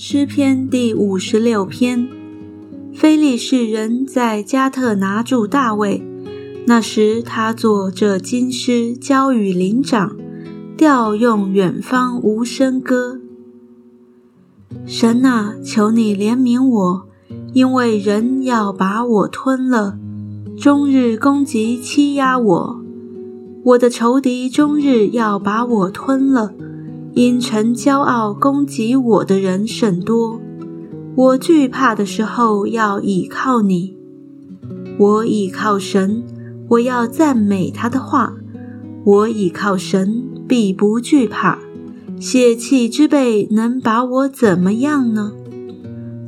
诗篇第五十六篇，非利士人在加特拿住大卫。那时他作这金诗，交与灵长，调用远方无声歌。神啊，求你怜悯我，因为人要把我吞了，终日攻击欺压我，我的仇敌终日要把我吞了。因臣骄傲攻击我的人甚多，我惧怕的时候要倚靠你。我倚靠神，我要赞美他的话。我倚靠神，必不惧怕。血气之辈能把我怎么样呢？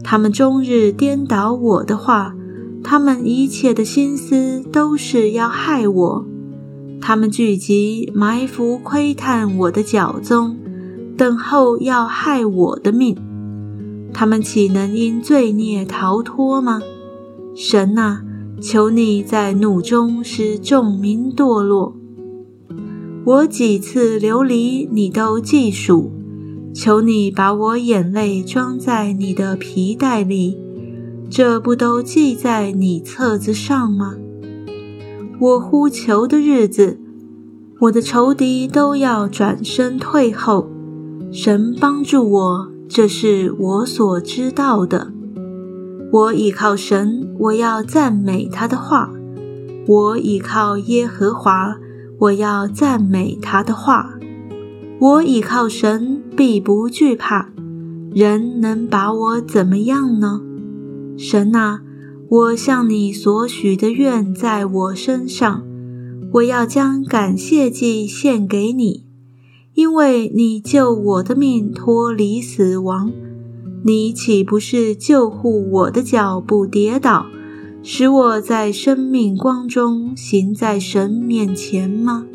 他们终日颠倒我的话，他们一切的心思都是要害我。他们聚集埋伏窥探我的脚踪。等候要害我的命，他们岂能因罪孽逃脱吗？神啊，求你在怒中使众民堕落。我几次流离，你都记数。求你把我眼泪装在你的皮带里，这不都记在你册子上吗？我呼求的日子，我的仇敌都要转身退后。神帮助我，这是我所知道的。我倚靠神，我要赞美他的话。我倚靠耶和华，我要赞美他的话。我倚靠神，必不惧怕。人能把我怎么样呢？神啊，我向你所许的愿在我身上，我要将感谢祭献给你。因为你救我的命脱离死亡，你岂不是救护我的脚不跌倒，使我在生命光中行在神面前吗？